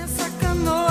Nessa canoa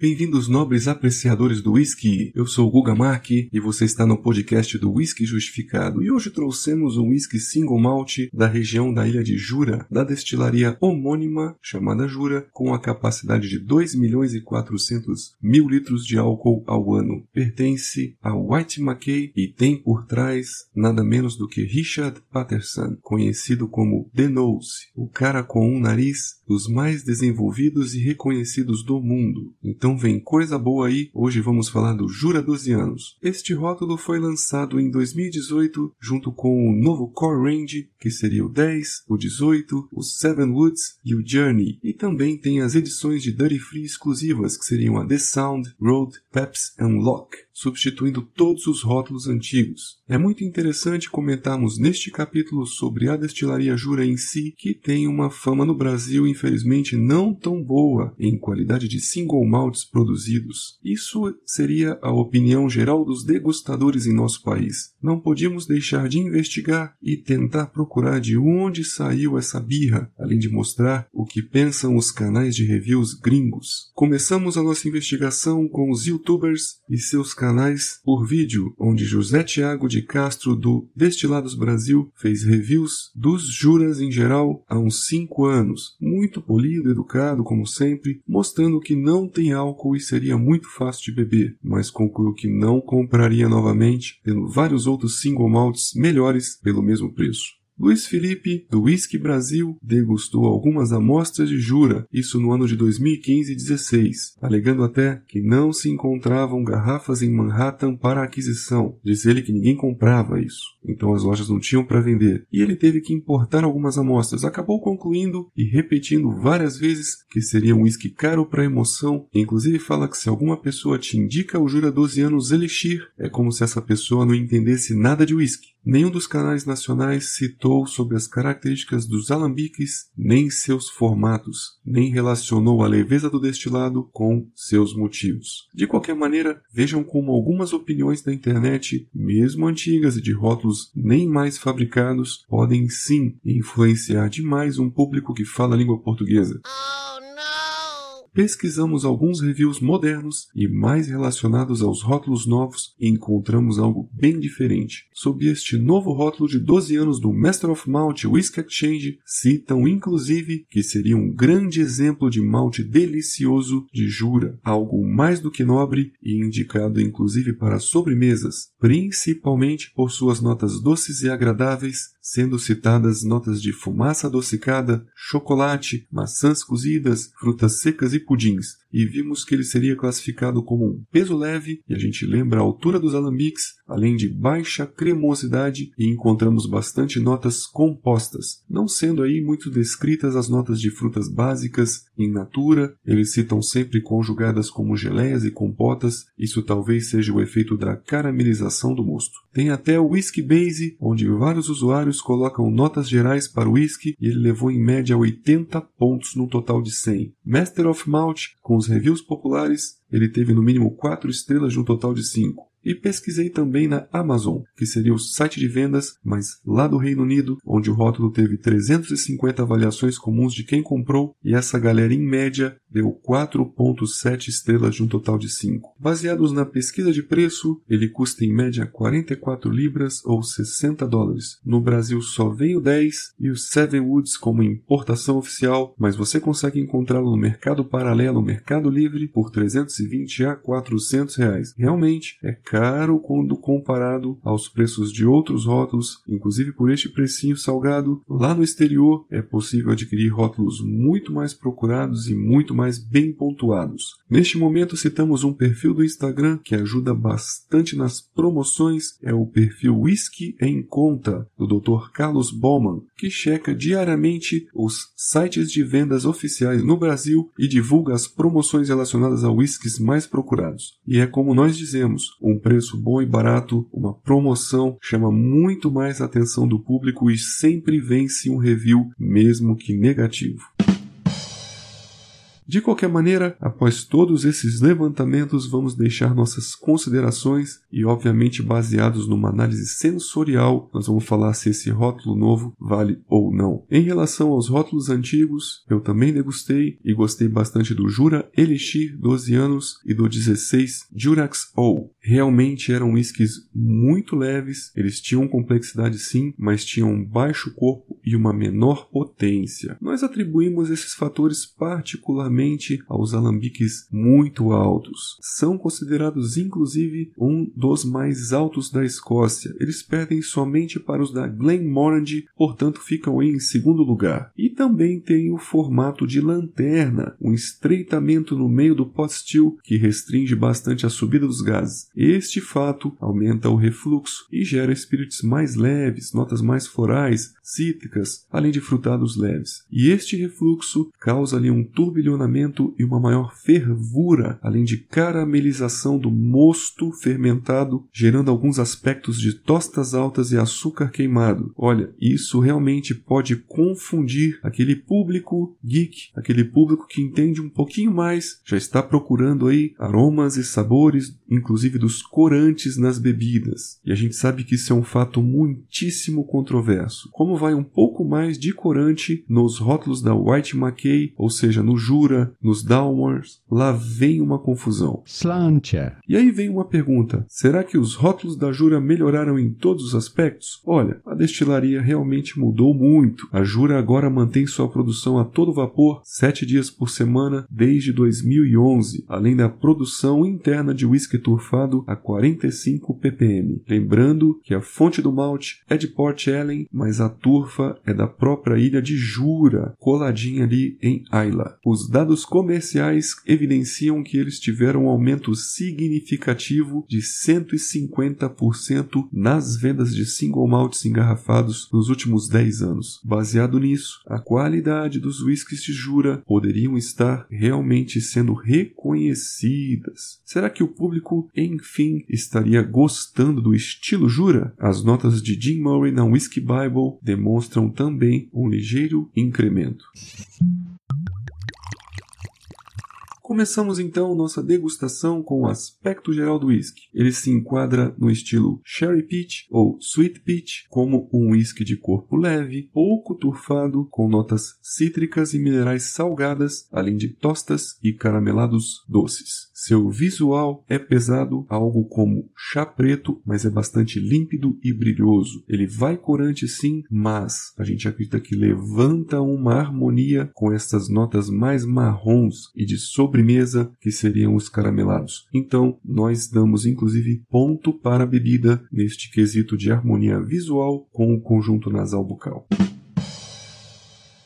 Bem-vindos, nobres apreciadores do whisky. Eu sou o Guga Mark e você está no podcast do Whisky Justificado. E hoje trouxemos um whisky single malt da região da ilha de Jura, da destilaria homônima chamada Jura, com a capacidade de 2 milhões e 400 mil litros de álcool ao ano. Pertence a White Mackay e tem por trás nada menos do que Richard Patterson, conhecido como The Nose, o cara com um nariz dos mais desenvolvidos e reconhecidos do mundo. Então vem coisa boa aí, hoje vamos falar do Jura 12 anos. Este rótulo foi lançado em 2018 junto com o novo Core Range, que seria o 10, o 18, o Seven Woods e o Journey. E também tem as edições de Dirty Free exclusivas, que seriam a The Sound, Road, Peps and Lock substituindo todos os rótulos antigos. É muito interessante comentarmos neste capítulo sobre a destilaria Jura em si, que tem uma fama no Brasil, infelizmente, não tão boa em qualidade de single malts produzidos. Isso seria a opinião geral dos degustadores em nosso país. Não podíamos deixar de investigar e tentar procurar de onde saiu essa birra, além de mostrar o que pensam os canais de reviews gringos. Começamos a nossa investigação com os youtubers e seus canais por vídeo, onde José Tiago de Castro do Destilados Brasil fez reviews dos juras em geral há uns 5 anos, muito polido, educado como sempre, mostrando que não tem álcool e seria muito fácil de beber, mas concluiu que não compraria novamente, tendo vários outros single malts melhores pelo mesmo preço. Luiz Felipe, do Whisky Brasil, degustou algumas amostras de Jura, isso no ano de 2015 e 16, alegando até que não se encontravam garrafas em Manhattan para aquisição. Diz ele que ninguém comprava isso, então as lojas não tinham para vender, e ele teve que importar algumas amostras. Acabou concluindo e repetindo várias vezes que seria um whisky caro para emoção, inclusive fala que se alguma pessoa te indica o Jura 12 anos Elixir, é como se essa pessoa não entendesse nada de whisky. Nenhum dos canais nacionais citou sobre as características dos alambiques, nem seus formatos, nem relacionou a leveza do destilado com seus motivos. De qualquer maneira, vejam como algumas opiniões da internet, mesmo antigas e de rótulos nem mais fabricados, podem sim influenciar demais um público que fala a língua portuguesa. Pesquisamos alguns reviews modernos e mais relacionados aos rótulos novos e encontramos algo bem diferente. Sob este novo rótulo de 12 anos do Master of Malt Whisky Exchange, citam inclusive que seria um grande exemplo de malte delicioso de Jura, algo mais do que nobre e indicado inclusive para sobremesas, principalmente por suas notas doces e agradáveis, sendo citadas notas de fumaça adocicada, chocolate, maçãs cozidas, frutas secas e pudins, e vimos que ele seria classificado como um peso leve, e a gente lembra a altura dos alambiques, além de baixa cremosidade, e encontramos bastante notas compostas, não sendo aí muito descritas as notas de frutas básicas em natura, eles citam sempre conjugadas como geleias e compotas, isso talvez seja o efeito da caramelização do mosto. Tem até o Whisky Base, onde vários usuários colocam notas gerais para o whisky e ele levou em média 80 pontos no total de 100. Master of Malt, com os reviews populares, ele teve no mínimo 4 estrelas de um total de 5. E pesquisei também na Amazon, que seria o site de vendas, mas lá do Reino Unido, onde o rótulo teve 350 avaliações comuns de quem comprou, e essa galera em média deu 4.7 estrelas de um total de 5. Baseados na pesquisa de preço, ele custa em média 44 libras ou 60 dólares. No Brasil só vem o 10 e o Seven Woods como importação oficial, mas você consegue encontrá-lo no mercado paralelo, Mercado Livre, por 320 a 400 reais. Realmente é caro quando comparado aos preços de outros rótulos, inclusive por este precinho salgado. Lá no exterior é possível adquirir rótulos muito mais procurados e muito mais bem pontuados. Neste momento citamos um perfil do Instagram que ajuda bastante nas promoções, é o perfil Whisky em Conta, do Dr. Carlos Bowman, que checa diariamente os sites de vendas oficiais no Brasil e divulga as promoções relacionadas a whiskies mais procurados. E é como nós dizemos, um preço bom e barato, uma promoção chama muito mais a atenção do público e sempre vence um review, mesmo que negativo. De qualquer maneira, após todos esses levantamentos, vamos deixar nossas considerações e, obviamente, baseados numa análise sensorial, nós vamos falar se esse rótulo novo vale ou não. Em relação aos rótulos antigos, eu também degustei e gostei bastante do Jura Elixir 12 anos e do 16 Jurax O. Realmente eram whiskies muito leves, eles tinham complexidade sim, mas tinham baixo corpo e uma menor potência. Nós atribuímos esses fatores particularmente aos alambiques muito altos. São considerados inclusive um dos mais altos da Escócia. Eles perdem somente para os da Glenmorangie, portanto ficam em segundo lugar. E também tem o formato de lanterna, um estreitamento no meio do pot still que restringe bastante a subida dos gases. Este fato aumenta o refluxo e gera espíritos mais leves, notas mais florais, cítricas, além de frutados leves. E este refluxo causa ali um turbilhonamento e uma maior fervura, além de caramelização do mosto fermentado, gerando alguns aspectos de tostas altas e açúcar queimado. Olha, isso realmente pode confundir aquele público geek, aquele público que entende um pouquinho mais, já está procurando aí aromas e sabores, inclusive dos corantes nas bebidas. E a gente sabe que isso é um fato muitíssimo controverso. Como vai um pouco mais de corante nos rótulos da White Mackay, ou seja, no Jura, nos Dalmors, lá vem uma confusão. Slancher. E aí vem uma pergunta: será que os rótulos da Jura melhoraram em todos os aspectos? Olha, a destilaria realmente mudou muito. A Jura agora mantém sua produção a todo vapor, sete dias por semana, desde 2011, além da produção interna de whisky turfado a 45 ppm. Lembrando que a fonte do malte é de Port Ellen, mas a turfa é da própria ilha de Jura, coladinha ali em Ayla. Os dados comerciais evidenciam que eles tiveram um aumento significativo de 150% nas vendas de single malts engarrafados nos últimos 10 anos. Baseado nisso, a qualidade dos whiskies de Jura poderiam estar realmente sendo reconhecidas. Será que o público, enfim, estaria gostando do estilo Jura? As notas de Jim Murray na Whiskey Bible demonstram também um ligeiro incremento. Começamos então nossa degustação com o aspecto geral do whisky. Ele se enquadra no estilo Sherry Peach ou Sweet Peach, como um whisky de corpo leve, pouco turfado, com notas cítricas e minerais salgadas, além de tostas e caramelados doces. Seu visual é pesado, algo como chá preto, mas é bastante límpido e brilhoso. Ele vai corante sim, mas a gente acredita que levanta uma harmonia com essas notas mais marrons e de sobremesa que seriam os caramelados. Então, nós damos inclusive ponto para a bebida neste quesito de harmonia visual com o conjunto nasal bucal.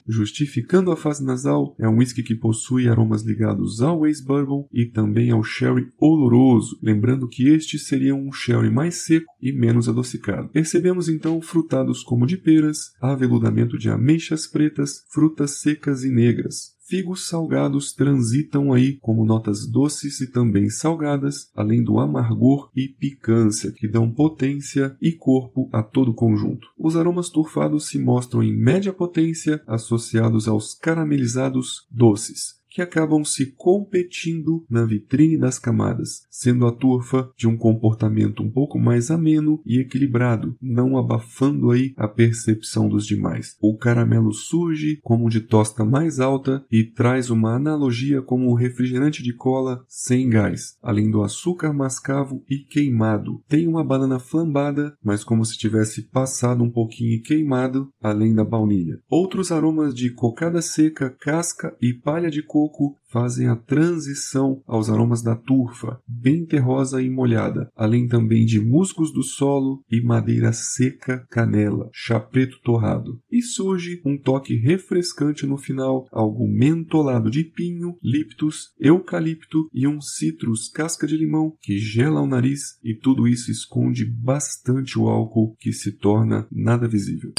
Justificando a fase nasal, é um whisky que possui aromas ligados ao Ace Bourbon e também ao sherry oloroso, lembrando que este seria um sherry mais seco e menos adocicado. Percebemos então frutados como de peras, aveludamento de ameixas pretas, frutas secas e negras, Figos salgados transitam aí como notas doces e também salgadas, além do amargor e picância, que dão potência e corpo a todo o conjunto. Os aromas turfados se mostram em média potência, associados aos caramelizados doces que acabam se competindo na vitrine das camadas, sendo a turfa de um comportamento um pouco mais ameno e equilibrado, não abafando aí a percepção dos demais. O caramelo surge como de tosta mais alta e traz uma analogia como um refrigerante de cola sem gás, além do açúcar mascavo e queimado. Tem uma banana flambada, mas como se tivesse passado um pouquinho e queimado, além da baunilha. Outros aromas de cocada seca, casca e palha de coco fazem a transição aos aromas da turfa, bem terrosa e molhada, além também de musgos do solo e madeira seca, canela, chá preto torrado. E surge um toque refrescante no final, algo mentolado de pinho, liptus, eucalipto e um citrus casca de limão que gela o nariz e tudo isso esconde bastante o álcool que se torna nada visível.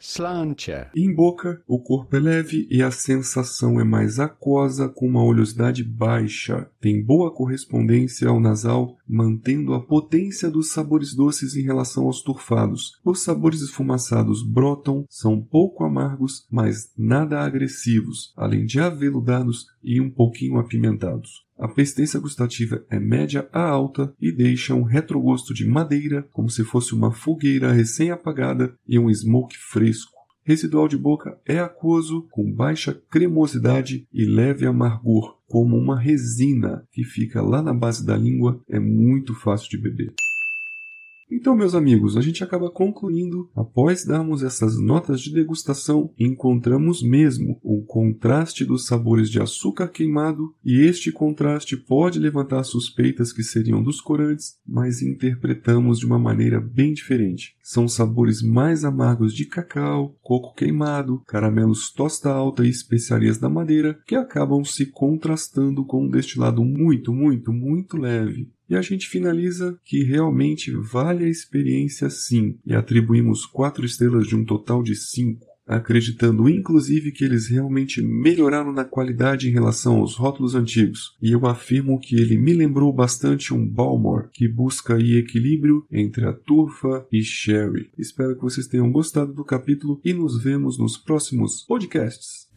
Slancher. Em boca, o corpo é leve e a sensação é mais aquosa com uma oleosidade baixa. Tem boa correspondência ao nasal mantendo a potência dos sabores doces em relação aos turfados. Os sabores esfumaçados brotam, são pouco amargos, mas nada agressivos, além de aveludados e um pouquinho apimentados. A persistência gustativa é média a alta e deixa um retrogosto de madeira, como se fosse uma fogueira recém-apagada e um smoke fresco. Residual de boca é aquoso, com baixa cremosidade e leve amargor, como uma resina que fica lá na base da língua, é muito fácil de beber. Então, meus amigos, a gente acaba concluindo, após darmos essas notas de degustação, encontramos mesmo o contraste dos sabores de açúcar queimado, e este contraste pode levantar suspeitas que seriam dos corantes, mas interpretamos de uma maneira bem diferente. São sabores mais amargos de cacau, coco queimado, caramelos tosta alta e especiarias da madeira, que acabam se contrastando com um destilado muito, muito, muito leve. E a gente finaliza que realmente vale a experiência sim, e atribuímos quatro estrelas de um total de cinco, acreditando inclusive que eles realmente melhoraram na qualidade em relação aos rótulos antigos. E eu afirmo que ele me lembrou bastante um Balmor, que busca aí equilíbrio entre a turfa e sherry. Espero que vocês tenham gostado do capítulo e nos vemos nos próximos podcasts.